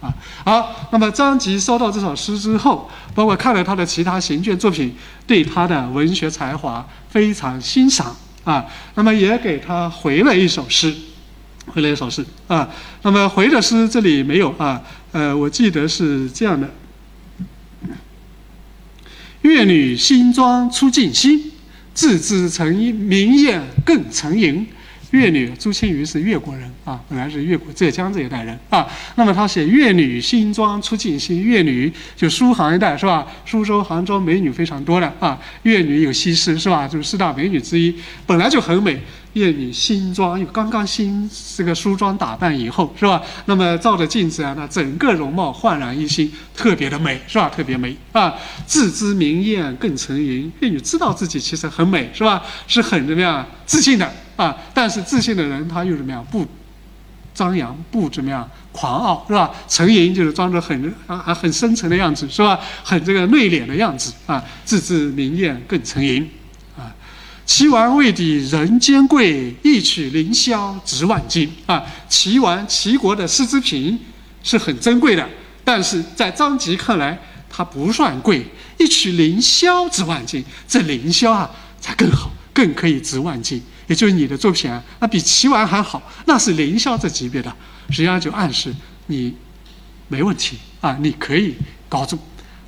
啊。好，那么张籍收到这首诗之后，包括看了他的其他行卷作品，对他的文学才华非常欣赏啊。那么也给他回了一首诗，回了一首诗啊。那么回的诗这里没有啊，呃，我记得是这样的：月女新妆出镜新，自知成明艳更成吟。越女朱青瑜是越国人啊，本来是越国浙江这一代人啊。那么他写越女新妆出镜新，越女就苏杭一带是吧？苏州、杭州美女非常多的啊。越女有西施是吧？就是四大美女之一，本来就很美。越女新妆又刚刚新这个梳妆打扮以后是吧？那么照着镜子啊，那整个容貌焕然一新，特别的美是吧？特别美啊！自知明艳更成云，越女知道自己其实很美是吧？是很怎么样自信的。啊，但是自信的人他又怎么样？不张扬，不怎么样狂傲，是吧？沉吟就是装着很啊很深沉的样子，是吧？很这个内敛的样子啊。自知明艳更沉吟啊。齐王未抵人间贵，一曲凌霄值万金啊。齐王齐国的丝织品是很珍贵的，但是在张籍看来，它不算贵。一曲凌霄值万金，这凌霄啊才更好，更可以值万金。也就是你的作品啊，那比齐王还好，那是凌霄这级别的，实际上就暗示你没问题啊，你可以高中。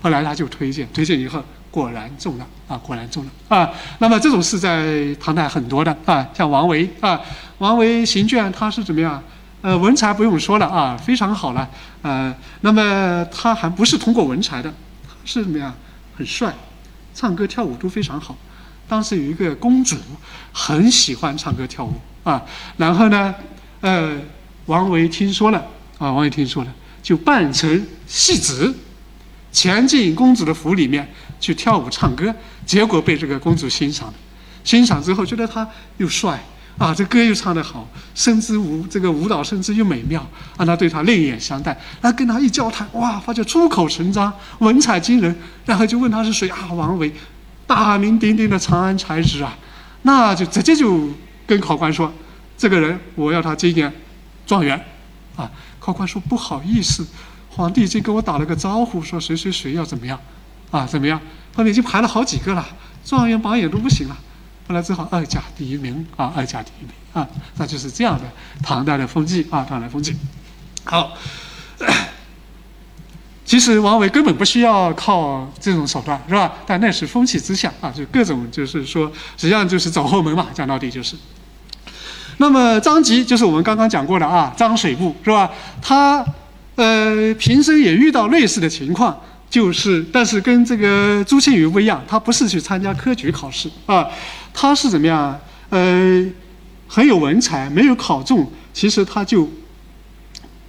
后来他就推荐，推荐以后果然中了啊，果然中了啊。那么这种事在唐代很多的啊，像王维啊，王维行卷他是怎么样？呃，文才不用说了啊，非常好了呃，那么他还不是通过文才的，是怎么样？很帅，唱歌跳舞都非常好。当时有一个公主很喜欢唱歌跳舞啊，然后呢，呃，王维听说了啊，王维听说了，就扮成戏子，潜进公主的府里面去跳舞唱歌，结果被这个公主欣赏了，欣赏之后觉得他又帅啊，这歌又唱得好，身姿舞这个舞蹈身姿又美妙，让他对他另眼相待，那跟他一交谈，哇，发觉出口成章，文采惊人，然后就问他是谁啊，王维。大名鼎鼎的长安才子啊，那就直接就跟考官说：“这个人我要他今年状元。”啊，考官说：“不好意思，皇帝已经跟我打了个招呼，说谁谁谁要怎么样，啊怎么样？后面已经排了好几个了，状元榜眼都不行了，后来只好二甲第一名啊，二甲第一名啊，那就是这样的唐代的风气啊，唐代风气。好。”其实王维根本不需要靠这种手段，是吧？但那是风气之下啊，就各种就是说，实际上就是走后门嘛。讲到底就是。那么张籍就是我们刚刚讲过的啊，张水部是吧？他呃平生也遇到类似的情况，就是但是跟这个朱庆余不一样，他不是去参加科举考试啊，他是怎么样？呃，很有文采，没有考中，其实他就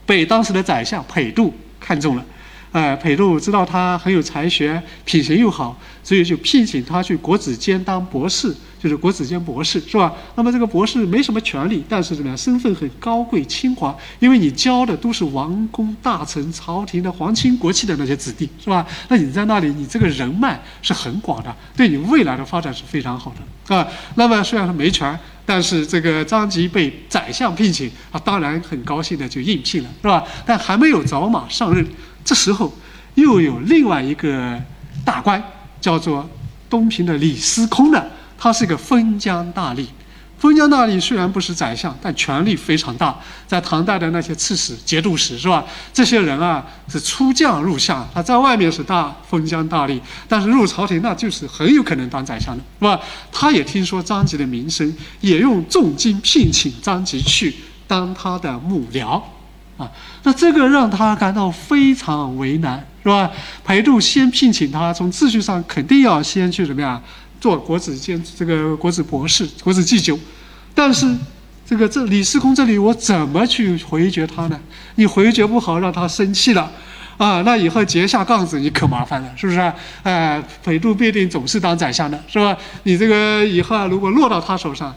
被当时的宰相裴度看中了。哎，裴度知道他很有才学，品行又好，所以就聘请他去国子监当博士，就是国子监博士，是吧？那么这个博士没什么权利，但是怎么样，身份很高贵清华，因为你教的都是王公大臣、朝廷的皇亲国戚的那些子弟，是吧？那你在那里，你这个人脉是很广的，对你未来的发展是非常好的啊。那么虽然说没权，但是这个张籍被宰相聘请啊，当然很高兴的就应聘了，是吧？但还没有走马上任。这时候，又有另外一个大官，叫做东平的李司空的，他是个封疆大吏。封疆大吏虽然不是宰相，但权力非常大。在唐代的那些刺史、节度使，是吧？这些人啊，是出将入相，他在外面是大封疆大吏，但是入朝廷那就是很有可能当宰相的，是吧？他也听说张籍的名声，也用重金聘请张籍去当他的幕僚。啊，那这个让他感到非常为难，是吧？裴度先聘请他，从秩序上肯定要先去怎么样做国子监这个国子博士、国子祭酒，但是这个这李司空这里我怎么去回绝他呢？你回绝不好，让他生气了，啊，那以后结下杠子你可麻烦了，是不是？哎，裴度必定总是当宰相的，是吧？你这个以后如果落到他手上，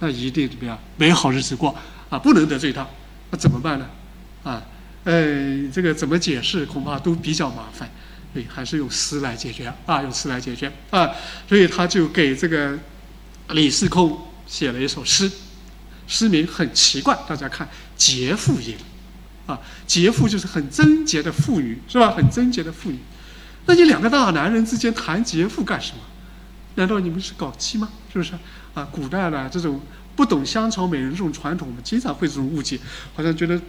那一定怎么样没好日子过啊？不能得罪他，那怎么办呢？啊，呃，这个怎么解释恐怕都比较麻烦，对，还是用诗来解决啊，用诗来解决啊，所以他就给这个李司空写了一首诗，诗名很奇怪，大家看《劫富吟》，啊，劫妇就是很贞洁的妇女，是吧？很贞洁的妇女。那你两个大男人之间谈劫妇干什么？难道你们是搞基吗？是不是？啊，古代的这种不懂香草美人这种传统，我们经常会这种误解，好像觉得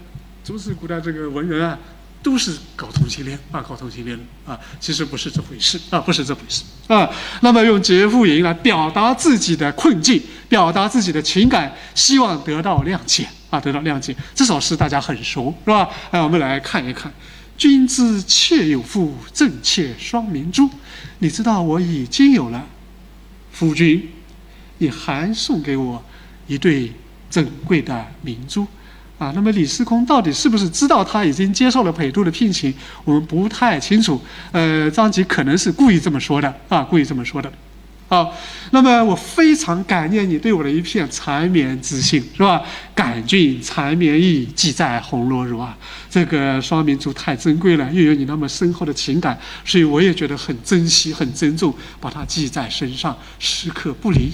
都是古代这个文人啊。都是搞同性恋啊，搞同性恋啊，其实不是这回事啊，不是这回事啊。那么用劫富营来表达自己的困境，表达自己的情感，希望得到谅解啊，得到谅解。这首诗大家很熟是吧？哎，我们来看一看：君知妾有妇，正妾双明珠。你知道我已经有了夫君，你还送给我一对珍贵的明珠。啊，那么李司空到底是不是知道他已经接受了裴度的聘请？我们不太清楚。呃，张籍可能是故意这么说的啊，故意这么说的。好，那么我非常感念你对我的一片缠绵之心，是吧？感君缠绵意，寄在红罗襦啊。这个双明珠太珍贵了，又有你那么深厚的情感，所以我也觉得很珍惜、很珍重，把它系在身上，时刻不离。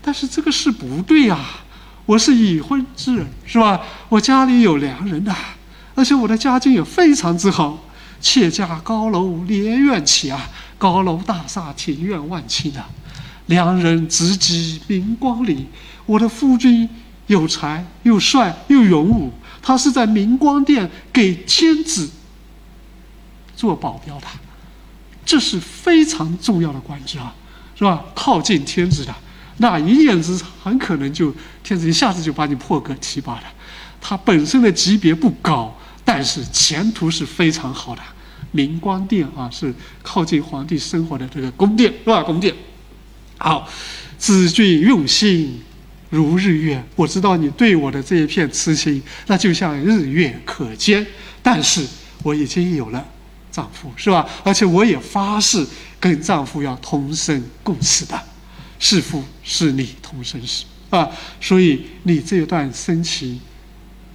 但是这个事不对呀。我是已婚之人，是吧？我家里有良人呐，而且我的家境也非常之好。妾家高楼连苑起啊，高楼大厦庭院万顷啊。良人直击明光里，我的夫君有才又帅又勇武，他是在明光殿给天子做保镖的，这是非常重要的官职啊，是吧？靠近天子的。那一念之差，很可能就天子一下子就把你破格提拔了。他本身的级别不高，但是前途是非常好的。明光殿啊，是靠近皇帝生活的这个宫殿，是吧？宫殿。好，子君用心如日月，我知道你对我的这一片痴心，那就像日月可鉴。但是我已经有了丈夫，是吧？而且我也发誓跟丈夫要同生共死的。是父是你同生死啊，所以你这段深情，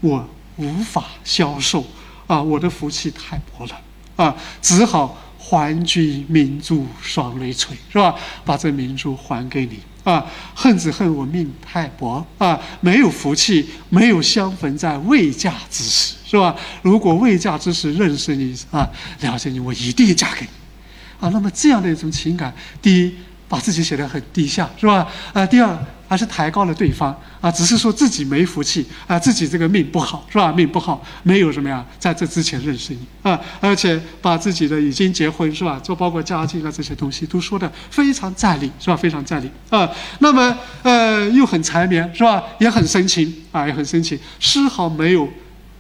我无法消受啊，我的福气太薄了啊，只好还君明珠双泪垂，是吧？把这明珠还给你啊，恨只恨我命太薄啊，没有福气，没有相逢在未嫁之时，是吧？如果未嫁之时认识你啊，了解你，我一定嫁给你啊。那么这样的一种情感，第一。把自己写得很低下，是吧？啊，第二还是抬高了对方啊，只是说自己没福气啊，自己这个命不好，是吧？命不好，没有什么呀，在这之前认识你啊，而且把自己的已经结婚，是吧？就包括家境啊这些东西都说的非常在理，是吧？非常在理啊。那么呃，又很缠绵，是吧？也很深情啊，也很深情，丝毫没有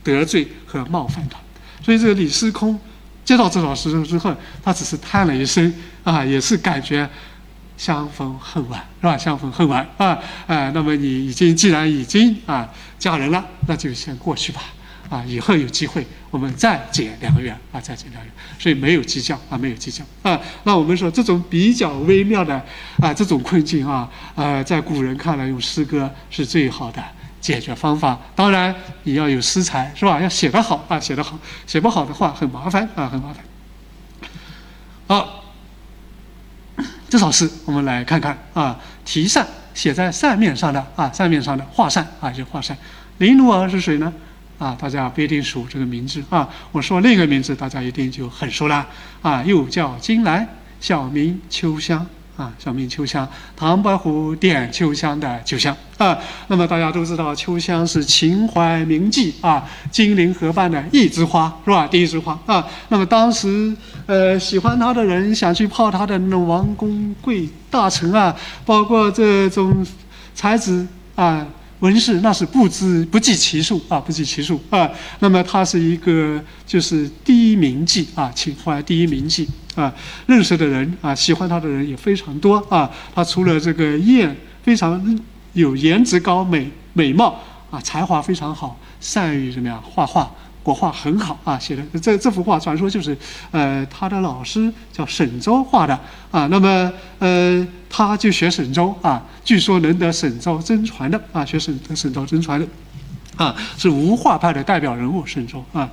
得罪和冒犯他。所以这个李司空接到这首诗之后，他只是叹了一声啊，也是感觉。相逢恨晚是吧？相逢恨晚啊！啊，那么你已经既然已经啊嫁人了，那就先过去吧。啊，以后有机会我们再结良缘啊，再结良缘。所以没有计较啊，没有计较啊。那我们说这种比较微妙的啊这种困境啊，呃，在古人看来用诗歌是最好的解决方法。当然你要有诗才是吧？要写得好啊，写得好，写不好的话很麻烦啊，很麻烦。好。这首诗我们来看看啊，题扇写在扇面上的啊，扇面上的画扇啊，就画扇。林奴儿是谁呢？啊，大家不一定熟这个名字啊。我说另一个名字，大家一定就很熟了啊，又叫金兰，小名秋香。啊，小名秋香，唐伯虎点秋香的秋香啊。那么大家都知道，秋香是秦淮名妓啊，金陵河畔的一枝花，是吧？第一枝花啊。那么当时，呃，喜欢她的人想去泡她的那种王公贵大臣啊，包括这种才子啊。文士那是不知不计其数啊，不计其数啊。那么他是一个就是第一名妓啊，秦淮第一名妓啊。认识的人啊，喜欢他的人也非常多啊。他除了这个艳，非常有颜值高、美美貌啊，才华非常好，善于什么呀？画画。国画很好啊，写的这这幅画传说就是，呃，他的老师叫沈周画的啊。那么，呃，他就学沈周啊，据说能得沈周真传的啊，学沈沈周真传的，啊，是吴画派的代表人物沈周啊。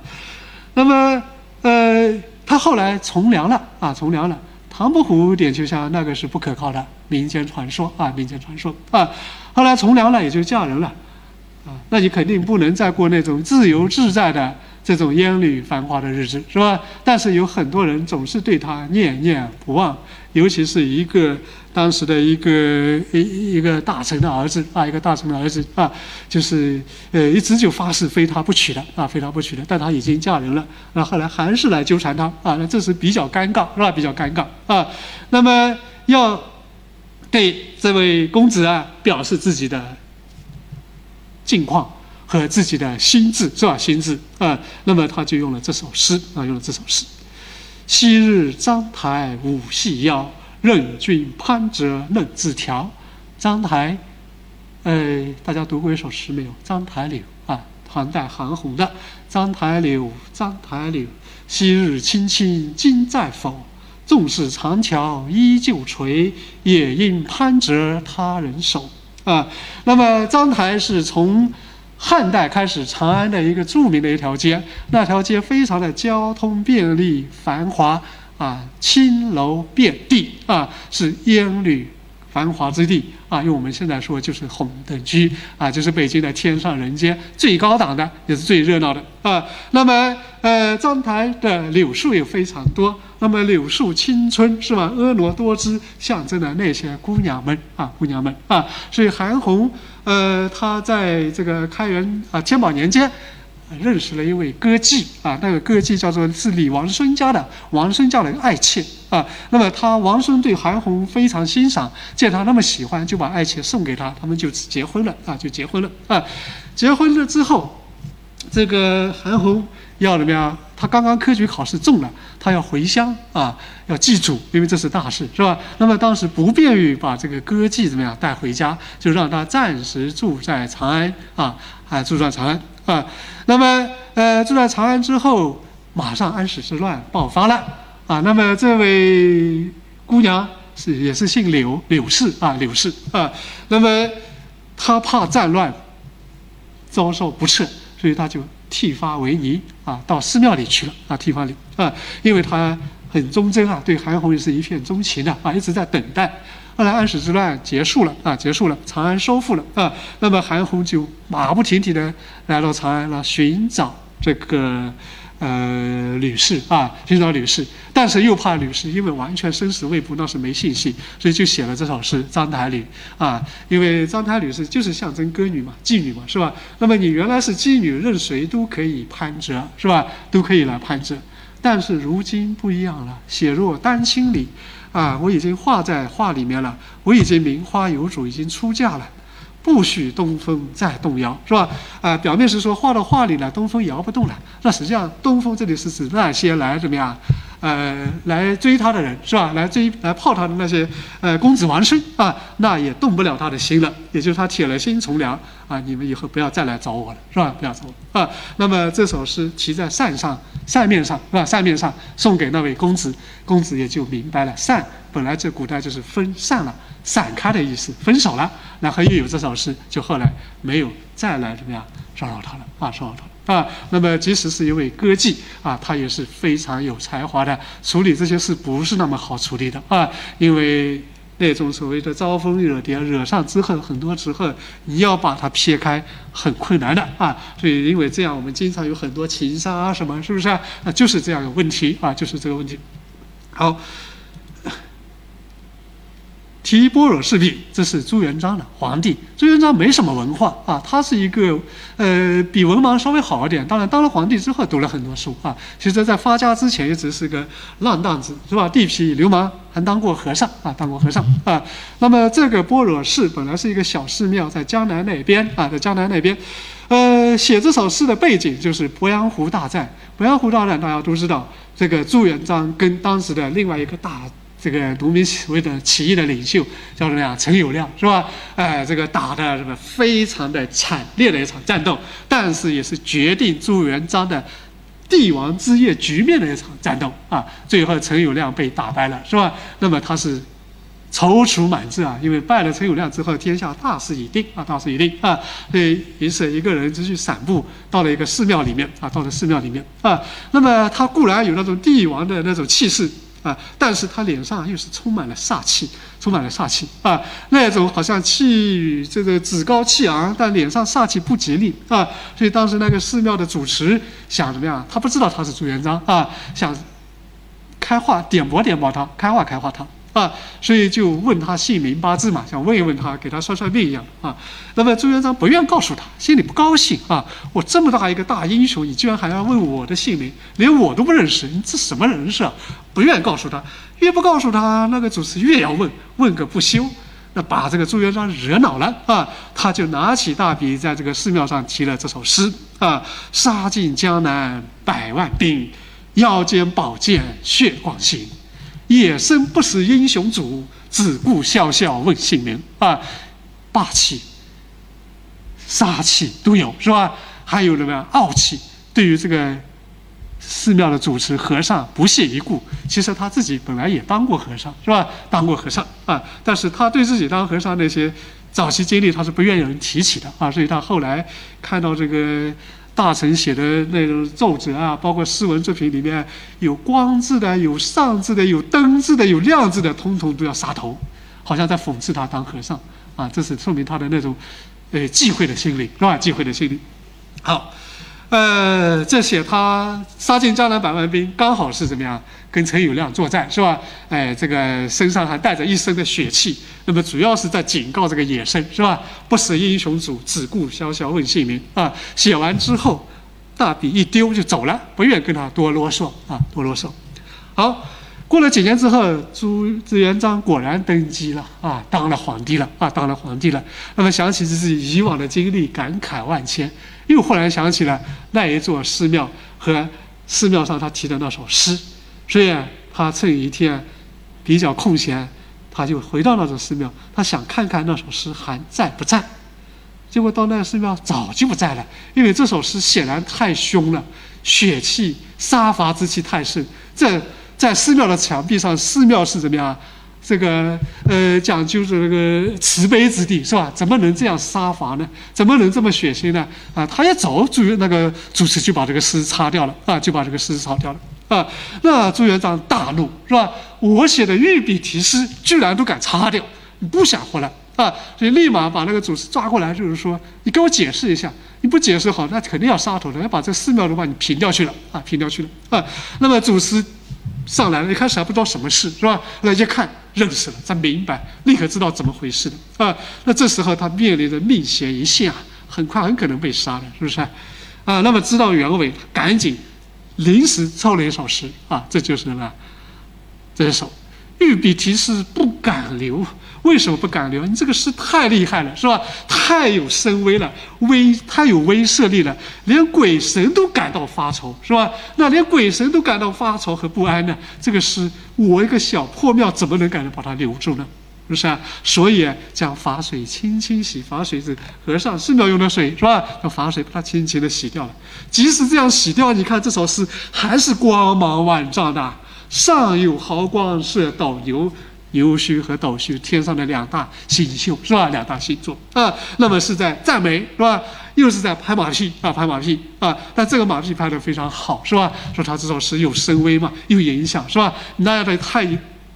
那么，呃，他后来从良了啊，从良了。唐伯虎点秋香那个是不可靠的民间传说啊，民间传说啊。后来从良了，也就嫁人了。啊，那你肯定不能再过那种自由自在的这种烟雨繁华的日子，是吧？但是有很多人总是对他念念不忘，尤其是一个当时的一个一一个大臣的儿子啊，一个大臣的儿子啊，就是呃一直就发誓非他不娶的啊，非他不娶的。但他已经嫁人了，那后来还是来纠缠他啊，那这是比较尴尬，是吧？比较尴尬啊。那么要对这位公子啊表示自己的近况。和自己的心智是吧？心智啊，那么他就用了这首诗啊，用了这首诗：昔日章台舞细腰，任君攀折论字条。章台，呃，大家读过一首诗没有？《章台柳》啊，唐代韩红的《章台柳》。章台柳，昔日青青今在否？纵使长桥依旧垂，也应攀折他人手啊。那么章台是从汉代开始，长安的一个著名的一条街，那条街非常的交通便利、繁华啊，青楼遍地啊，是烟旅繁华之地啊。用我们现在说，就是红灯区啊，就是北京的天上人间，最高档的，也是最热闹的啊。那么，呃，章台的柳树也非常多。那么，柳树青春是吧？婀娜多姿，象征的那些姑娘们啊，姑娘们啊。所以，韩红。呃，她在这个开元啊天宝年间，认识了一位歌妓啊，那个歌妓叫做是李王孙家的王孙家的爱妾啊。那么他王孙对韩红非常欣赏，见他那么喜欢，就把爱妾送给他，他们就结婚了啊，就结婚了啊。结婚了之后，这个韩红要怎么样？他刚刚科举考试中了，他要回乡啊，要祭祖，因为这是大事，是吧？那么当时不便于把这个歌妓怎么样带回家，就让他暂时住在长安啊，啊，住在长安啊。那么呃，住在长安之后，马上安史之乱爆发了啊。那么这位姑娘是也是姓柳，柳氏啊，柳氏啊。那么她怕战乱遭受不测，所以她就。剃发为尼啊，到寺庙里去了啊，剃发里啊，因为她很忠贞啊，对韩红也是一片钟情的啊，一直在等待。后来安史之乱结束了啊，结束了，长安收复了啊，那么韩红就马不停蹄的来到长安了，寻找这个。呃，吕氏啊，寻找吕氏，但是又怕吕氏，因为完全生死未卜，那是没信息，所以就写了这首诗《章台吕》啊。因为章台吕是就是象征歌女嘛，妓女嘛，是吧？那么你原来是妓女，任谁都可以攀折，是吧？都可以来攀折，但是如今不一样了，写若丹青里啊，我已经画在画里面了，我已经名花有主，已经出嫁了。不许东风再动摇，是吧？啊，表面是说画到画里了，东风摇不动了。那实际上，东风这里是指那些来怎么样？呃，来追他的人是吧？来追来泡他的那些呃公子王孙啊，那也动不了他的心了。也就是他铁了心从良啊，你们以后不要再来找我了，是吧？不要找我啊。那么这首诗题在扇上，扇面上是吧？扇面上送给那位公子，公子也就明白了。扇本来在古代就是分散了、散开的意思，分手了。然后又有这首诗，就后来没有再来怎么样骚扰他了啊，骚扰他。啊，那么即使是一位歌妓啊，他也是非常有才华的，处理这些事不是那么好处理的啊，因为那种所谓的招蜂惹蝶，惹上之后很多时候你要把它撇开很困难的啊，所以因为这样，我们经常有很多情杀啊什么，是不是啊？就是这样的问题啊，就是这个问题。好。提般若示壁，这是朱元璋的皇帝。朱元璋没什么文化啊，他是一个呃比文盲稍微好一点。当然，当了皇帝之后读了很多书啊。其实，在发家之前一直是个浪荡子，是吧？地痞流氓，还当过和尚啊，当过和尚啊。那么，这个般若寺本来是一个小寺庙，在江南那边啊，在江南那边。呃，写这首诗的背景就是鄱阳湖大战。鄱阳湖大战大家都知道，这个朱元璋跟当时的另外一个大。这个农民所谓的起义的领袖叫什么呀？陈友谅是吧？哎，这个打的什么非常的惨烈的一场战斗，但是也是决定朱元璋的帝王之业局面的一场战斗啊！最后陈友谅被打败了，是吧？那么他是踌躇满志啊，因为败了陈友谅之后，天下大势已定啊，大势已定啊！所以于是一个人就去散步，到了一个寺庙里面啊，到了寺庙里面啊。那么他固然有那种帝王的那种气势。啊！但是他脸上又是充满了煞气，充满了煞气啊，那种好像气这个趾高气昂，但脸上煞气不吉利啊。所以当时那个寺庙的主持想怎么样？他不知道他是朱元璋啊，想开化点拨点拨他，开化开化他。啊，所以就问他姓名八字嘛，想问一问他，给他算算命一样啊。那么朱元璋不愿告诉他，心里不高兴啊。我这么大一个大英雄，你居然还要问我的姓名，连我都不认识，你这什么人设？不愿告诉他，越不告诉他，那个主持越要问，问个不休，那把这个朱元璋惹恼了啊。他就拿起大笔，在这个寺庙上题了这首诗啊：杀尽江南百万兵，腰间宝剑血光行。野生不识英雄主，只顾笑笑问姓名啊！霸气、杀气都有，是吧？还有什么？傲气。对于这个寺庙的主持和尚不屑一顾。其实他自己本来也当过和尚，是吧？当过和尚啊，但是他对自己当和尚那些早期经历，他是不愿意有人提起的啊。所以他后来看到这个。大臣写的那种奏折啊，包括诗文作品里面有光字的、有上字的、有灯字的、有亮字的，通通都要杀头，好像在讽刺他当和尚啊。这是说明他的那种，呃，忌讳的心理，是吧？忌讳的心理。好。呃，这写他杀尽江南百万兵，刚好是怎么样？跟陈友谅作战，是吧？哎，这个身上还带着一身的血气，那么主要是在警告这个野生，是吧？不识英雄主，只顾潇潇问姓名啊！写完之后，大笔一丢就走了，不愿跟他多啰嗦啊，多啰嗦。好，过了几年之后，朱朱元璋果然登基了啊，当了皇帝了啊，当了皇帝了。那么想起自己以往的经历，感慨万千。又忽然想起了那一座寺庙和寺庙上他题的那首诗，所以他趁一天比较空闲，他就回到那座寺庙，他想看看那首诗还在不在。结果到那个寺庙早就不在了，因为这首诗显然太凶了，血气杀伐之气太盛。这在寺庙的墙壁上，寺庙是怎么样？这个呃，讲究是那个慈悲之地，是吧？怎么能这样杀伐呢？怎么能这么血腥呢？啊，他一走，主那个主持就把这个诗擦掉了，啊，就把这个诗擦掉了，啊，那朱元璋大怒，是吧？我写的御笔题诗，居然都敢擦掉，你不想活了啊？所以立马把那个主持抓过来，就是说，你给我解释一下，你不解释好，那肯定要杀头的，要把这寺庙都把你平掉去了，啊，平掉去了，啊，那么主持。上来了，一开始还不知道什么事，是吧？那一看认识了，他明白，立刻知道怎么回事了啊。那这时候他面临着命悬一线啊，很快很可能被杀了，是不是？啊，那么知道原委，赶紧临时抄了一首诗啊，这就是什么？这首御笔题诗不敢留。为什么不敢留？你这个诗太厉害了，是吧？太有声威了，威太有威慑力了，连鬼神都感到发愁，是吧？那连鬼神都感到发愁和不安呢？这个诗，我一个小破庙怎么能敢把它留住呢？是不是啊？所以将法水轻轻洗，法水是和尚寺庙用的水，是吧？用法水把它轻轻的洗掉了。即使这样洗掉，你看这首诗还是光芒万丈的，上有毫光射斗牛。牛须和斗须，天上的两大星宿是吧？两大星座啊，那么是在赞美是吧？又是在拍马屁啊，拍马屁啊！但这个马屁拍得非常好是吧？说他这首诗有声威嘛，有影响是吧？那样的太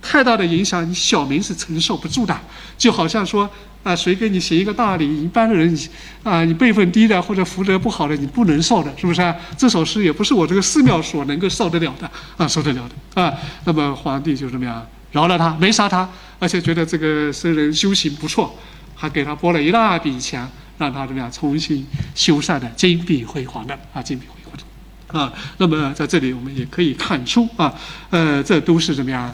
太大的影响，你小民是承受不住的。就好像说啊，谁给你行一个大礼，一般的人啊，你辈分低的或者福德不好的，你不能受的，是不是？这首诗也不是我这个寺庙所能够受得了的啊，受得了的啊。那么皇帝就怎么样？饶了他，没杀他，而且觉得这个僧人修行不错，还给他拨了一大笔钱，让他怎么样重新修缮的金碧辉煌的啊，金碧辉煌的啊。那么在这里我们也可以看出啊，呃，这都是怎么样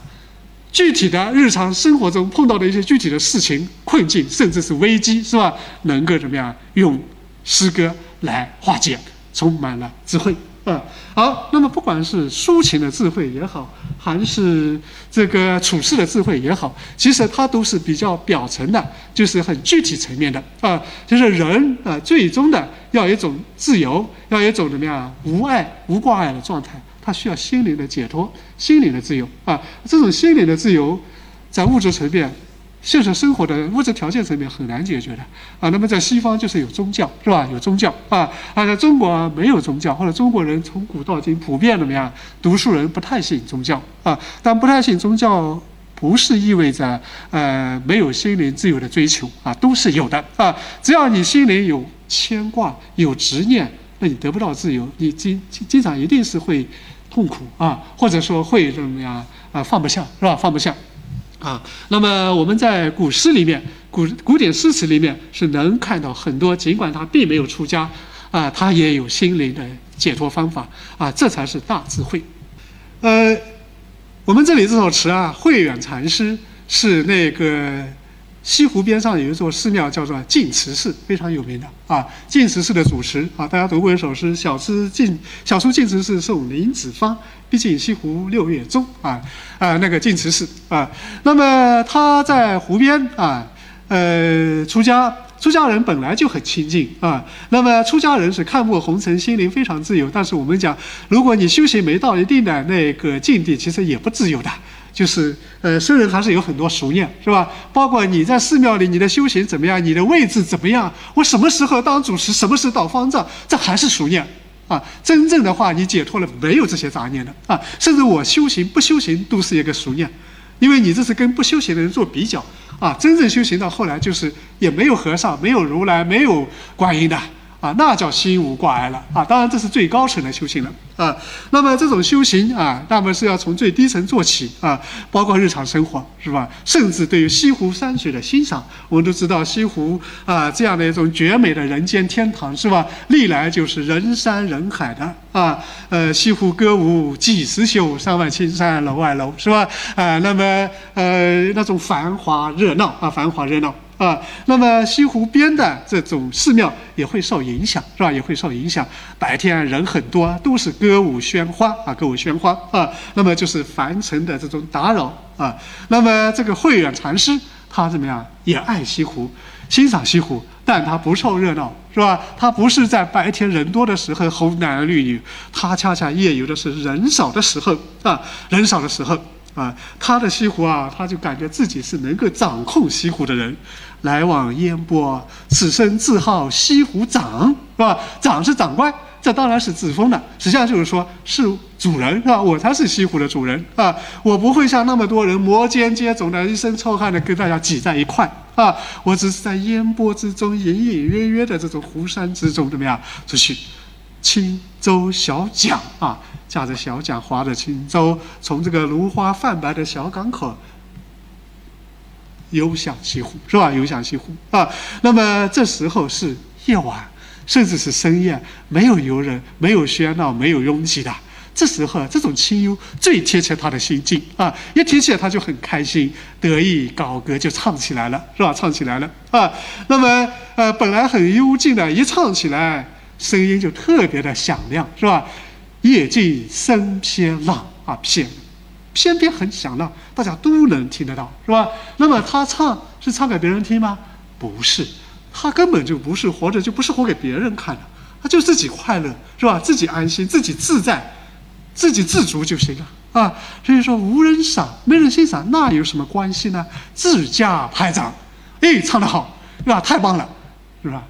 具体的日常生活中碰到的一些具体的事情、困境，甚至是危机，是吧？能够怎么样用诗歌来化解，充满了智慧。啊，好，那么不管是抒情的智慧也好，还是这个处事的智慧也好，其实它都是比较表层的，就是很具体层面的啊，就是人啊，最终的要一种自由，要一种怎么样无爱无挂碍的状态，他需要心灵的解脱，心灵的自由啊，这种心灵的自由，在物质层面。现实生活的物质条件层面很难解决的啊，那么在西方就是有宗教是吧？有宗教啊，啊，在中国没有宗教，或者中国人从古到今普遍怎么样？读书人不太信宗教啊，但不太信宗教不是意味着呃没有心灵自由的追求啊，都是有的啊。只要你心灵有牵挂、有执念，那你得不到自由，你经经常一定是会痛苦啊，或者说会怎么样啊，放不下是吧？放不下啊。那么我们在古诗里面、古古典诗词里面是能看到很多，尽管他并没有出家啊，他也有心灵的解脱方法啊，这才是大智慧。呃。我们这里这首词啊，慧远禅师是那个西湖边上有一座寺庙，叫做净慈寺，非常有名的啊。净慈寺的主持啊，大家读过一首诗：“小诗净小书净慈寺送林子方，毕竟西湖六月中。”啊啊，那个净慈寺啊。那么他在湖边啊，呃，出家。出家人本来就很清净啊，那么出家人是看破红尘，心灵非常自由。但是我们讲，如果你修行没到一定的那个境地，其实也不自由的。就是呃，僧人还是有很多熟念，是吧？包括你在寺庙里，你的修行怎么样，你的位置怎么样，我什么时候当主持，什么时候到方丈，这还是熟念啊。真正的话，你解脱了，没有这些杂念的啊。甚至我修行不修行，都是一个熟念，因为你这是跟不修行的人做比较。啊，真正修行到后来，就是也没有和尚，没有如来，没有观音的。啊，那叫心无挂碍了啊！当然，这是最高层的修行了啊。那么这种修行啊，那么是要从最低层做起啊，包括日常生活是吧？甚至对于西湖山水的欣赏，我们都知道西湖啊这样的一种绝美的人间天堂是吧？历来就是人山人海的啊。呃，西湖歌舞几时休？山外青山楼外楼是吧？啊，那么呃那种繁华热闹啊，繁华热闹。啊，那么西湖边的这种寺庙也会受影响，是吧？也会受影响。白天人很多，都是歌舞喧哗啊，歌舞喧哗啊。那么就是凡尘的这种打扰啊。那么这个慧远禅师他怎么样？也爱西湖，欣赏西湖，但他不凑热闹，是吧？他不是在白天人多的时候红男绿女，他恰恰夜游的是人少的时候啊，人少的时候。啊，他的西湖啊，他就感觉自己是能够掌控西湖的人，来往烟波，此生自号西湖长，是吧？长是长官，这当然是自封的，实际上就是说是主人，是吧？我才是西湖的主人啊！我不会像那么多人摩肩接踵的一身臭汗的跟大家挤在一块啊！我只是在烟波之中，隐隐约约的这种湖山之中，怎么样出去？轻舟小桨啊，驾着小桨，划着轻舟，从这个芦花泛白的小港口游向西湖，是吧？游向西湖啊。那么这时候是夜晚，甚至是深夜，没有游人，没有喧闹，没有拥挤的。这时候，这种清幽最贴切他的心境啊！一提起，他就很开心，得意高歌就唱起来了，是吧？唱起来了啊。那么，呃，本来很幽静的，一唱起来。声音就特别的响亮，是吧？夜静声偏朗啊，偏偏偏很响亮，大家都能听得到，是吧？那么他唱是唱给别人听吗？不是，他根本就不是活着，就不是活给别人看的，他就自己快乐，是吧？自己安心，自己自在，自己自足就行了啊。所以说，无人赏，没人欣赏，那有什么关系呢？自家拍掌，哎，唱得好，是吧？太棒了，是吧？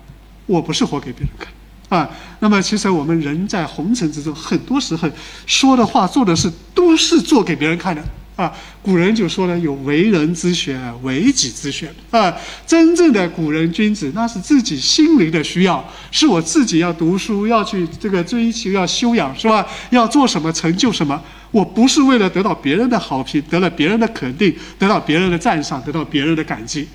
我不是活给别人看。啊，那么其实我们人在红尘之中，很多时候说的话、做的事，都是做给别人看的。啊，古人就说了，有为人之学，为己之学。啊，真正的古人君子，那是自己心灵的需要，是我自己要读书，要去这个追求，要修养，是吧？要做什么，成就什么？我不是为了得到别人的好评，得了别人的肯定，得到别人的赞赏，得到别人的感激，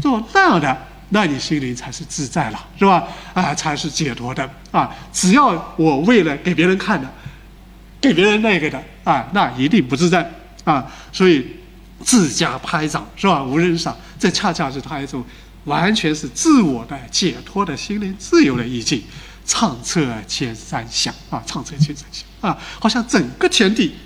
做那样的。那你心灵才是自在了，是吧？啊，才是解脱的啊！只要我为了给别人看的，给别人那个的啊，那一定不自在啊！所以自家拍掌是吧？无人赏，这恰恰是他一种完全是自我的解脱的心灵自由的意境。唱彻千山响啊，唱彻千山响啊，好像整个天地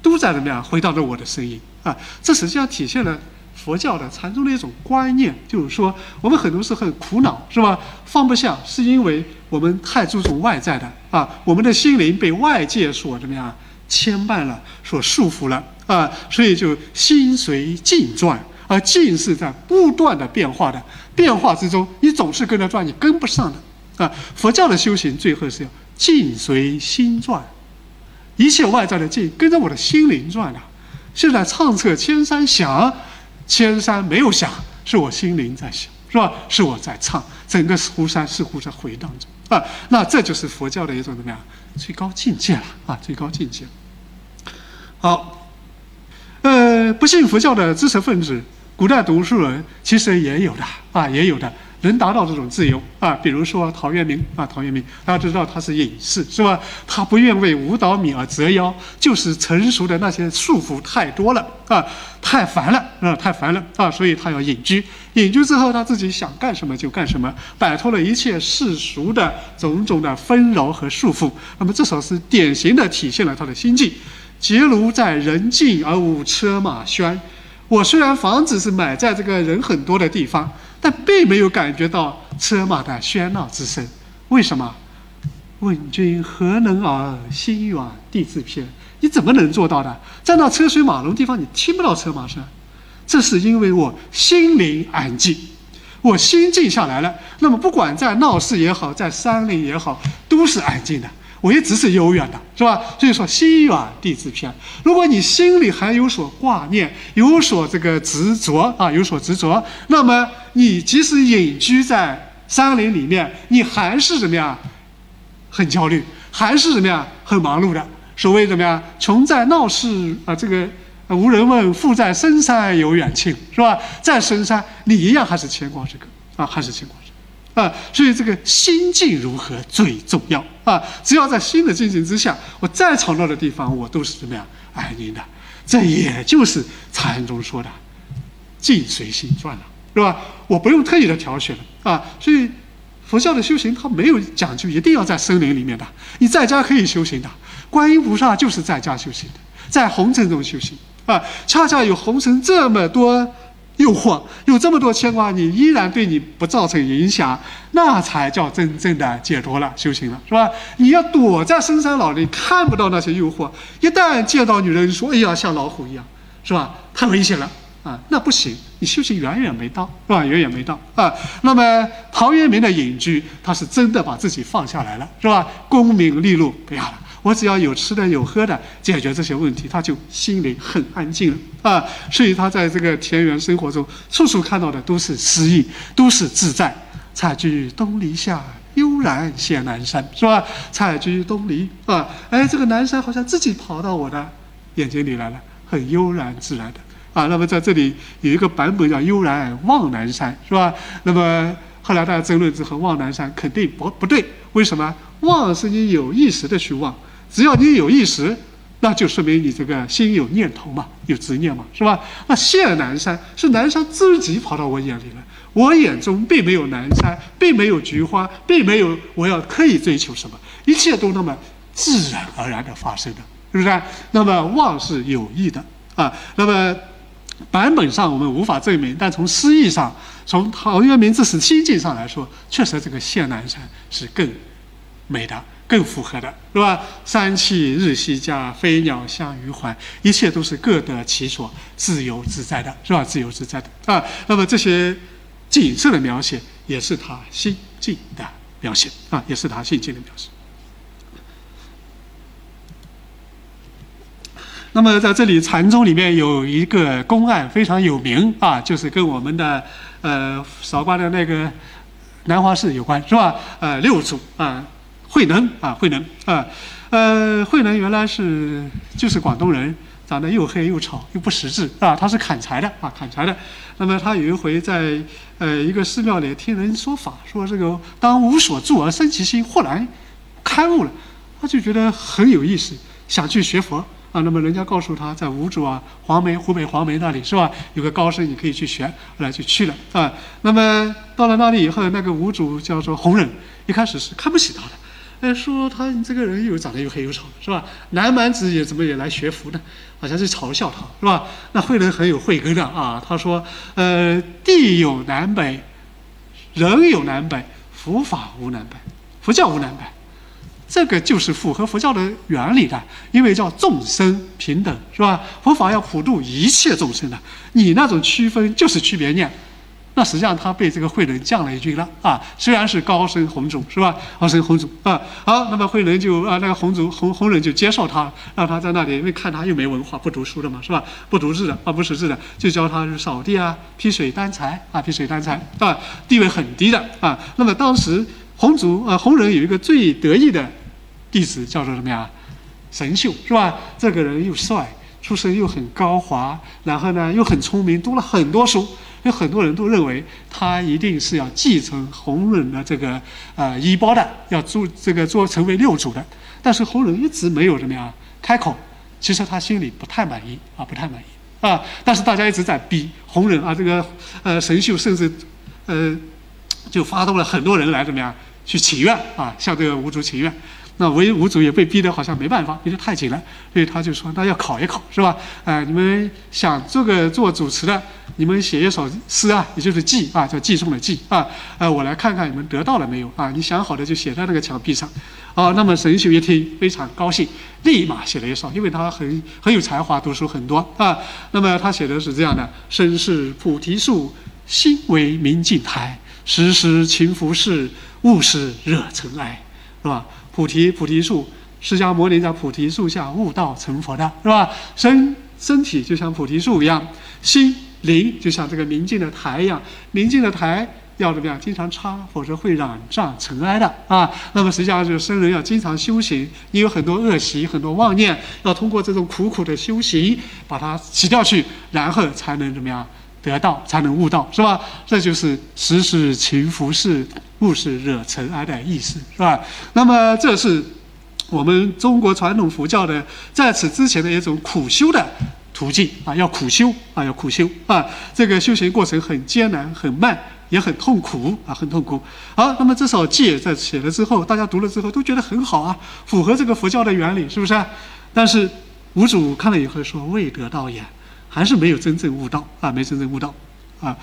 都在怎么样回到了我的声音啊！这实际上体现了。佛教的禅宗的一种观念，就是说，我们很多时候苦恼，是吧？放不下，是因为我们太注重外在的啊，我们的心灵被外界所怎么样牵绊了，所束缚了啊，所以就心随境转，而境是在不断的变化的，变化之中，你总是跟着转，你跟不上的啊。佛教的修行最后是要境随心转，一切外在的境跟着我的心灵转的。现在唱彻千山响，千山没有响，是我心灵在响，是吧？是我在唱，整个湖山似乎在回荡着啊。那这就是佛教的一种怎么样最高境界了啊，最高境界。好，呃，不信佛教的知识分子，古代读书人其实也有的啊，也有的。能达到这种自由啊，比如说陶渊明啊，陶渊明大家都知道他是隐士是吧？他不愿为五斗米而折腰，就是成熟的那些束缚太多了啊，太烦了啊，太烦了啊，所以他要隐居。隐居之后，他自己想干什么就干什么，摆脱了一切世俗的种种的纷扰和束缚。那么，这首诗典型的体现了他的心境。结庐在人境而无车马喧。我虽然房子是买在这个人很多的地方。但并没有感觉到车马的喧闹之声，为什么？问君何能尔？心远地自偏。你怎么能做到的？在那车水马龙地方，你听不到车马声。这是因为我心灵安静，我心静下来了。那么，不管在闹市也好，在山林也好，都是安静的。我一直是悠远的，是吧？所以说心远地自偏。如果你心里还有所挂念，有所这个执着啊，有所执着，那么你即使隐居在山林里面，你还是怎么样？很焦虑，还是怎么样？很忙碌的。所谓怎么样？穷在闹市啊，这个无人问；富在深山有远亲，是吧？在深山，你一样还是牵挂这个啊，还是牵挂。啊，所以这个心境如何最重要啊！只要在心的境界之下，我再吵闹的地方，我都是怎么样安宁的。这也就是禅宗说的“境随心转”了，是吧？我不用特意的挑选了啊。所以佛教的修行，它没有讲究一定要在森林里面的，你在家可以修行的。观音菩萨就是在家修行的，在红尘中修行啊。恰恰有红尘这么多。诱惑有这么多牵挂，你依然对你不造成影响，那才叫真正的解脱了，修行了，是吧？你要躲在深山老林，看不到那些诱惑。一旦见到女人，说：“哎呀，像老虎一样，是吧？太危险了啊！”那不行，你修行远远没到，是吧？远远没到啊。那么陶渊明的隐居，他是真的把自己放下来了，是吧？功名利禄不要了。我只要有吃的有喝的，解决这些问题，他就心里很安静了啊。所以他在这个田园生活中，处处看到的都是诗意，都是自在。采菊东篱下，悠然见南山，是吧？采菊东篱啊，哎，这个南山好像自己跑到我的眼睛里来了，很悠然自然的啊。那么在这里有一个版本叫“悠然望南山”，是吧？那么后来大家争论之后，望南山肯定不不对，为什么？望是你有意识的去望。只要你有意识，那就说明你这个心有念头嘛，有执念嘛，是吧？那现南山是南山自己跑到我眼里来，我眼中并没有南山，并没有菊花，并没有我要刻意追求什么，一切都那么自然而然的发生的，是不是？那么望是有意的啊。那么版本上我们无法证明，但从诗意上，从陶渊明自是心境上来说，确实这个现南山是更美的。更符合的是吧？山气日夕佳，飞鸟相与还，一切都是各得其所，自由自在的，是吧？自由自在的啊。那么这些景色的描写，也是他心境的描写啊，也是他心境的描写。那么在这里，禅宗里面有一个公案非常有名啊，就是跟我们的呃韶关的那个南华寺有关，是吧？呃，六祖啊。慧能啊，慧能啊，呃，慧能原来是就是广东人，长得又黑又丑又不识字啊。他是砍柴的啊，砍柴的。那么他有一回在呃一个寺庙里听人说法，说这个当无所住而生其心，豁然开悟了，他就觉得很有意思，想去学佛啊。那么人家告诉他在吴州啊，黄梅湖北黄梅那里是吧，有个高僧你可以去学，后来就去了啊。那么到了那里以后，那个吴主叫做弘忍，一开始是看不起他的。哎，说他你这个人又长得又黑又丑，是吧？南蛮子也怎么也来学佛呢？好像是嘲笑他，是吧？那慧能很有慧根的啊。他说：“呃，地有南北，人有南北，佛法无南北，佛教无南北，这个就是符合佛教的原理的，因为叫众生平等，是吧？佛法要普度一切众生的，你那种区分就是区别念，那实际上他被这个慧能降了一军了啊，虽然是高升弘主是吧？高升弘主啊，好，那么慧能就啊那个弘主弘弘人就接受他，让他在那里，因为看他又没文化，不读书的嘛是吧？不读字的啊不识字的，就教他扫地啊、劈水担柴啊、劈水担柴啊，地位很低的啊。那么当时弘主啊弘人有一个最得意的弟子叫做什么呀？神秀是吧？这个人又帅，出身又很高华，然后呢又很聪明，读了很多书。有很多人都认为他一定是要继承弘忍的这个呃衣钵的，要做这个做成为六祖的。但是弘忍一直没有怎么样开口，其实他心里不太满意啊，不太满意啊。但是大家一直在逼弘忍啊，这个呃神秀甚至呃就发动了很多人来怎么样去请愿啊，向这个五祖请愿。那唯五祖也被逼得好像没办法，逼得太紧了，所以他就说：“那要考一考，是吧？哎，你们想这个做主持的，你们写一首诗啊，也就是记啊，叫记诵的记啊，呃，我来看看你们得到了没有啊？你想好的就写在那个墙壁上。哦，那么神秀一听非常高兴，立马写了一首，因为他很很有才华，读书很多啊。那么他写的是这样的：身是菩提树，心为明镜台，时时勤拂拭，勿使惹尘埃，是吧？菩提菩提树，释迦牟尼在菩提树下悟道成佛的，是吧？身身体就像菩提树一样，心灵就像这个明镜的台一样，明镜的台要怎么样？经常擦，否则会染上尘埃的啊。那么实际上就是僧人要经常修行，你有很多恶习、很多妄念，要通过这种苦苦的修行把它洗掉去，然后才能怎么样？得道才能悟道，是吧？这就是时时勤拂拭，勿使惹尘埃的意思，是吧？那么这是我们中国传统佛教的在此之前的一种苦修的途径啊，要苦修啊，要苦修啊。这个修行过程很艰难、很慢，也很痛苦啊，很痛苦。好，那么这首偈在写了之后，大家读了之后都觉得很好啊，符合这个佛教的原理，是不是？但是五祖看了以后说：“未得道也。”还是没有真正悟道啊，没真正悟道，啊，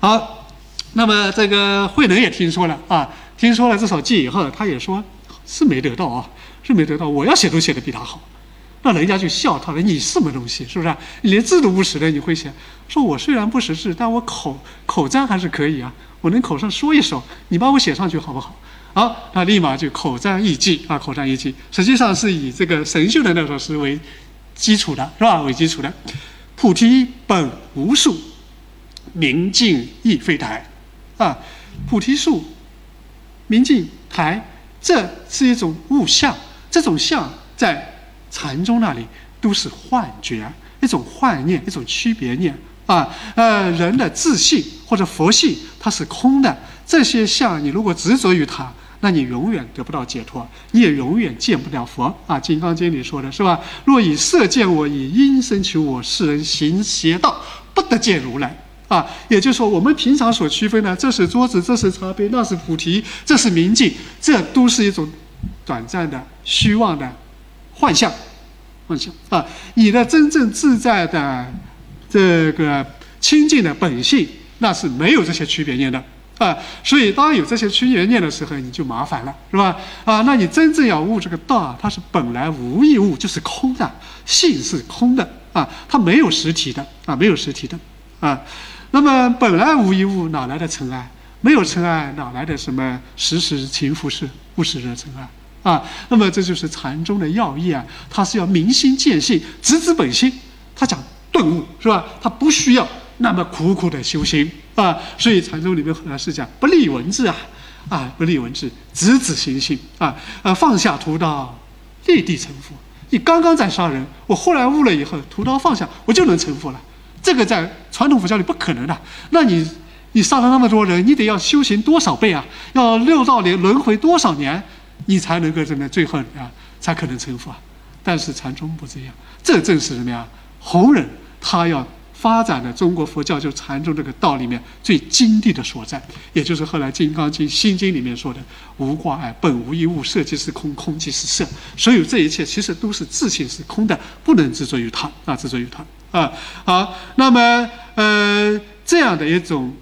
好，那么这个慧能也听说了啊，听说了这首偈以后，他也说是没得到啊，是没得到，我要写都写得比他好，那人家就笑他了，你什么东西，是不是？你连字都不识的你会写？说我虽然不识字，但我口口占还是可以啊，我能口上说一首，你帮我写上去好不好？好，他立马就口占一记啊，口占一记，实际上是以这个神秀的那首诗为基础的，是吧？为基础的。菩提本无树，明镜亦非台，啊，菩提树、明镜台，这是一种物象。这种象在禅宗那里都是幻觉，一种幻念，一种区别念。啊，呃，人的自信或者佛性，它是空的。这些象，你如果执着于它。那你永远得不到解脱，你也永远见不了佛啊！《金刚经》里说的是吧？若以色见我，以音声求我，世人行邪道，不得见如来啊！也就是说，我们平常所区分的，这是桌子，这是茶杯，那是菩提，这是明镜，这都是一种短暂的、虚妄的幻象，幻象啊！你的真正自在的这个清净的本性，那是没有这些区别念的。啊，所以当有这些区别念的时候，你就麻烦了，是吧？啊，那你真正要悟这个道啊，它是本来无一物，就是空的，性是空的啊，它没有实体的啊，没有实体的啊。那么本来无一物，哪来的尘埃？没有尘埃，哪来的什么时时勤拂拭，不使惹尘埃啊？那么这就是禅宗的要义啊，它是要明心见性，直指本心。他讲顿悟，是吧？他不需要那么苦苦的修行。啊，所以禅宗里面很多是讲不立文字啊，啊，不立文字，直指心性啊，呃，放下屠刀，立地成佛。你刚刚在杀人，我后来悟了以后，屠刀放下，我就能成佛了。这个在传统佛教里不可能的。那你，你杀了那么多人，你得要修行多少倍啊？要六道连轮回多少年，你才能够真的最后啊，才可能成佛？但是禅宗不这样，这正是什么呀？弘忍他要。发展的中国佛教就禅宗这个道里面最精地的所在，也就是后来《金刚经》《心经》里面说的“无挂碍，本无一物，色即是空，空即是色”。所有这一切其实都是自性是空的，不能执着于它啊，执着于它啊。好，那么呃，这样的一种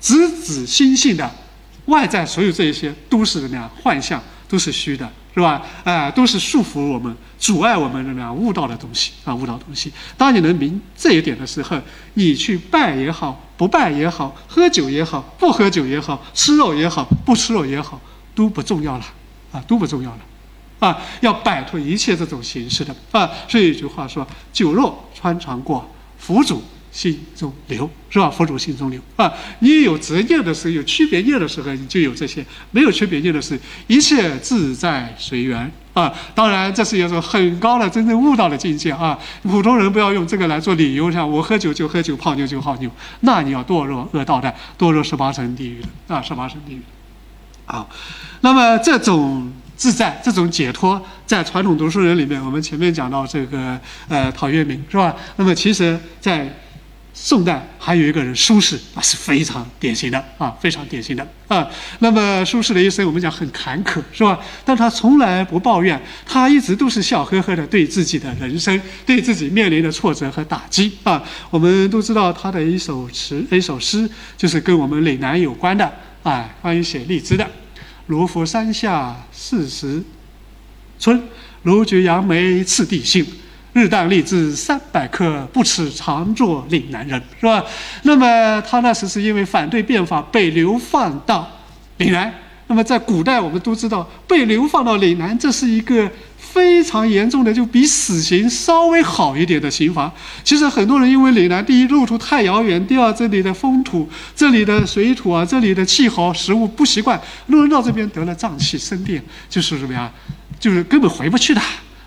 直指心性的外在，所有这一些都是怎么样？幻象，都是虚的，是吧？哎，都是束缚我们、阻碍我们怎么样悟道的东西啊，悟道东西。当你能明这一点的时候，你去拜也好，不拜也好，喝酒也好，不喝酒也好，吃肉也好，不吃肉也好，都不重要了啊，都不重要了啊！要摆脱一切这种形式的啊。所以有句话说：“酒肉穿肠过，佛祖。”心中留是吧？佛祖心中留啊！你有执念的时候，有区别念的时候，你就有这些；没有区别念的时候，一切自在随缘啊！当然，这是一种很高的真正悟道的境界啊！普通人不要用这个来做理由，像我喝酒就喝酒，泡妞就泡妞，那你要堕落恶道的，堕入十八层地狱的啊！十八层地狱。好，那么这种自在、这种解脱，在传统读书人里面，我们前面讲到这个呃陶渊明是吧？那么其实，在宋代还有一个人苏轼啊，是非常典型的啊，非常典型的啊。那么苏轼的一生我们讲很坎坷，是吧？但他从来不抱怨，他一直都是笑呵呵的对自己的人生，对自己面临的挫折和打击啊。我们都知道他的一首词、一首诗，就是跟我们岭南有关的啊，关于写荔枝的。罗浮山下四时春，卢橘杨梅次第新。日啖荔枝三百颗，不耻常作岭南人，是吧？那么他那时是因为反对变法被流放到岭南。那么在古代，我们都知道被流放到岭南，这是一个非常严重的，就比死刑稍微好一点的刑罚。其实很多人因为岭南，第一路途太遥远，第二这里的风土、这里的水土啊、这里的气候、食物不习惯，路人到这边得了胀气、生病，就是什么呀？就是根本回不去的，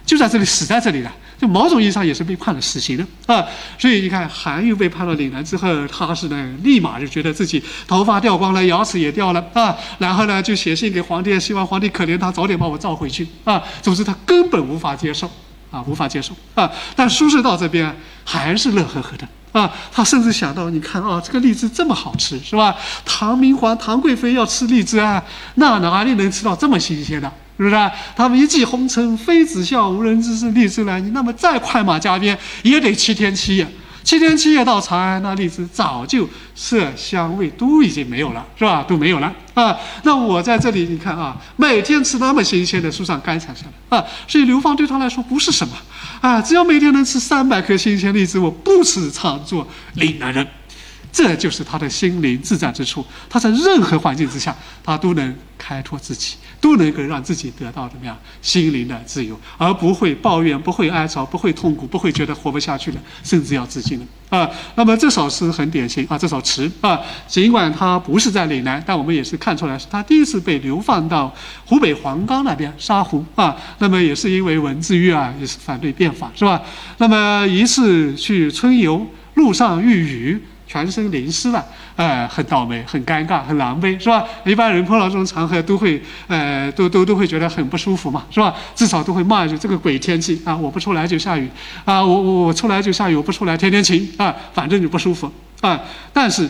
就在这里死在这里了。就某种意义上也是被判了死刑的啊，所以你看韩愈被判到岭南之后，他是呢立马就觉得自己头发掉光了，牙齿也掉了啊，然后呢就写信给皇帝，希望皇帝可怜他，早点把我召回去啊。总之他根本无法接受啊，无法接受啊。但苏轼到这边还是乐呵呵的啊，他甚至想到，你看啊，这个荔枝这么好吃是吧？唐明皇、唐贵妃要吃荔枝啊，那哪里能吃到这么新鲜的？是不是？他们一骑红尘妃子笑，无人知是荔枝来。你那么再快马加鞭，也得七天七夜。七天七夜到长安，那荔枝早就色香味都已经没有了，是吧？都没有了啊。那我在这里，你看啊，每天吃那么新鲜的树上干采下来啊，所以流放对他来说不是什么啊。只要每天能吃三百颗新鲜荔枝，我不耻常作岭南人。这就是他的心灵自在之处。他在任何环境之下，他都能开拓自己，都能够让自己得到怎么样心灵的自由，而不会抱怨，不会哀愁，不会痛苦，不会觉得活不下去了，甚至要自尽了啊。那么这首诗很典型啊，这首词啊，尽管他不是在岭南，但我们也是看出来是他第一次被流放到湖北黄冈那边沙湖啊。那么也是因为文字狱啊，也是反对变法是吧？那么一次去春游，路上遇雨。全身淋湿了，呃，很倒霉，很尴尬，很狼狈，是吧？一般人碰到这种场合都会，呃，都都都会觉得很不舒服嘛，是吧？至少都会骂一句：“这个鬼天气啊，我不出来就下雨啊，我我我出来就下雨，我不出来天天晴啊，反正就不舒服啊。”但是。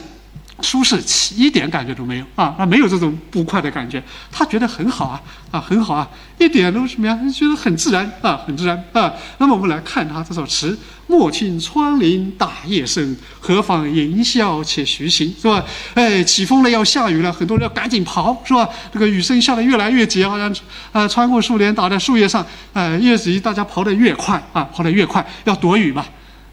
舒适，一点感觉都没有啊！他没有这种不快的感觉，他觉得很好啊啊，很好啊，一点都什么呀？觉得很自然啊，很自然啊。那么我们来看他这首词：莫听窗棂打叶声，何妨吟啸且徐行，是吧？哎，起风了，要下雨了，很多人要赶紧跑，是吧？这个雨声下得越来越急，好像啊，穿过树帘打在树叶上，呃，越急大家跑得越快啊，跑得越快，要躲雨嘛。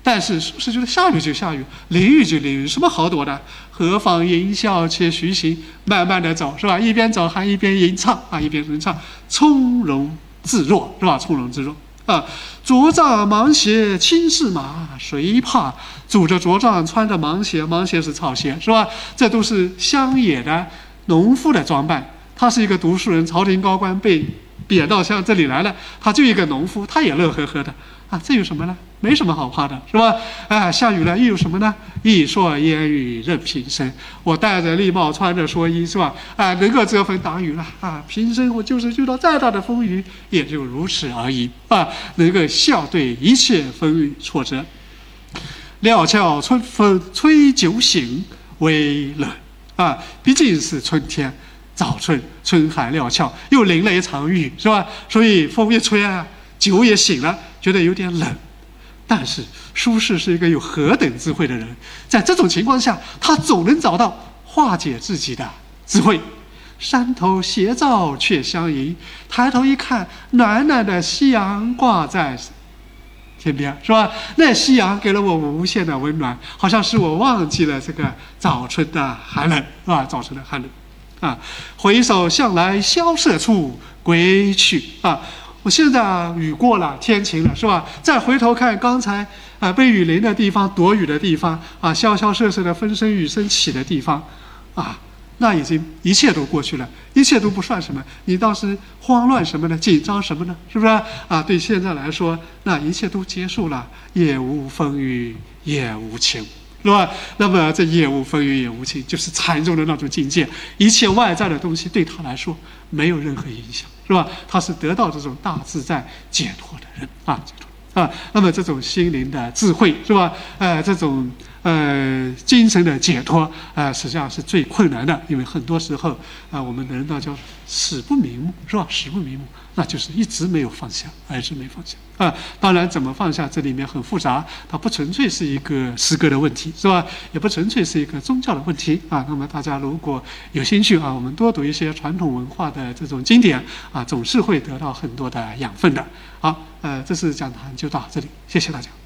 但是是不是觉得下雨就下雨，淋雨就淋雨，什么好躲的？何妨吟啸且徐行，慢慢的走，是吧？一边走还一边吟唱啊，一边吟唱，从容自若，是吧？从容自若啊。着杖芒鞋轻似马，谁怕？拄着着杖，穿着芒鞋，芒鞋是草鞋，是吧？这都是乡野的农夫的装扮。他是一个读书人，朝廷高官被贬到乡这里来了，他就一个农夫，他也乐呵呵的啊。这有什么呢？没什么好怕的，是吧？啊，下雨了，又有什么呢？一蓑烟雨任平生。我戴着笠帽，穿着蓑衣，是吧？啊，能够遮风挡雨了啊！平生我就是遇到再大的风雨，也就如此而已啊！能够笑对一切风雨挫折。料峭春风吹酒醒，微冷啊！毕竟是春天，早春，春寒料峭，又淋了一场雨，是吧？所以风一吹啊，酒也醒了，觉得有点冷。但是苏轼是一个有何等智慧的人，在这种情况下，他总能找到化解自己的智慧。山头斜照却相迎。抬头一看，暖暖的夕阳挂在天边，是吧？那夕阳给了我无限的温暖，好像使我忘记了这个早春的寒冷，是吧？早春的寒冷，啊！回首向来萧瑟处，归去啊！我现在啊雨过了，天晴了，是吧？再回头看刚才啊被雨淋的地方，躲雨的地方啊，潇潇瑟瑟的风声雨声起的地方，啊，那已经一切都过去了，一切都不算什么。你当时慌乱什么呢？紧张什么呢？是不是啊？对现在来说，那一切都结束了，也无风雨也无晴。是吧？那么这也无风雨也无晴，就是禅宗的那种境界。一切外在的东西对他来说没有任何影响，是吧？他是得到这种大自在解脱的人啊，解脱啊。那么这种心灵的智慧，是吧？呃，这种。呃，精神的解脱啊，实际上是最困难的，因为很多时候啊，我们人呢叫死不瞑目，是吧？死不瞑目，那就是一直没有放下，还是没放下啊。当然，怎么放下，这里面很复杂，它不纯粹是一个诗歌的问题，是吧？也不纯粹是一个宗教的问题啊。那么大家如果有兴趣啊，我们多读一些传统文化的这种经典啊，总是会得到很多的养分的。好，呃，这次讲坛就到这里，谢谢大家。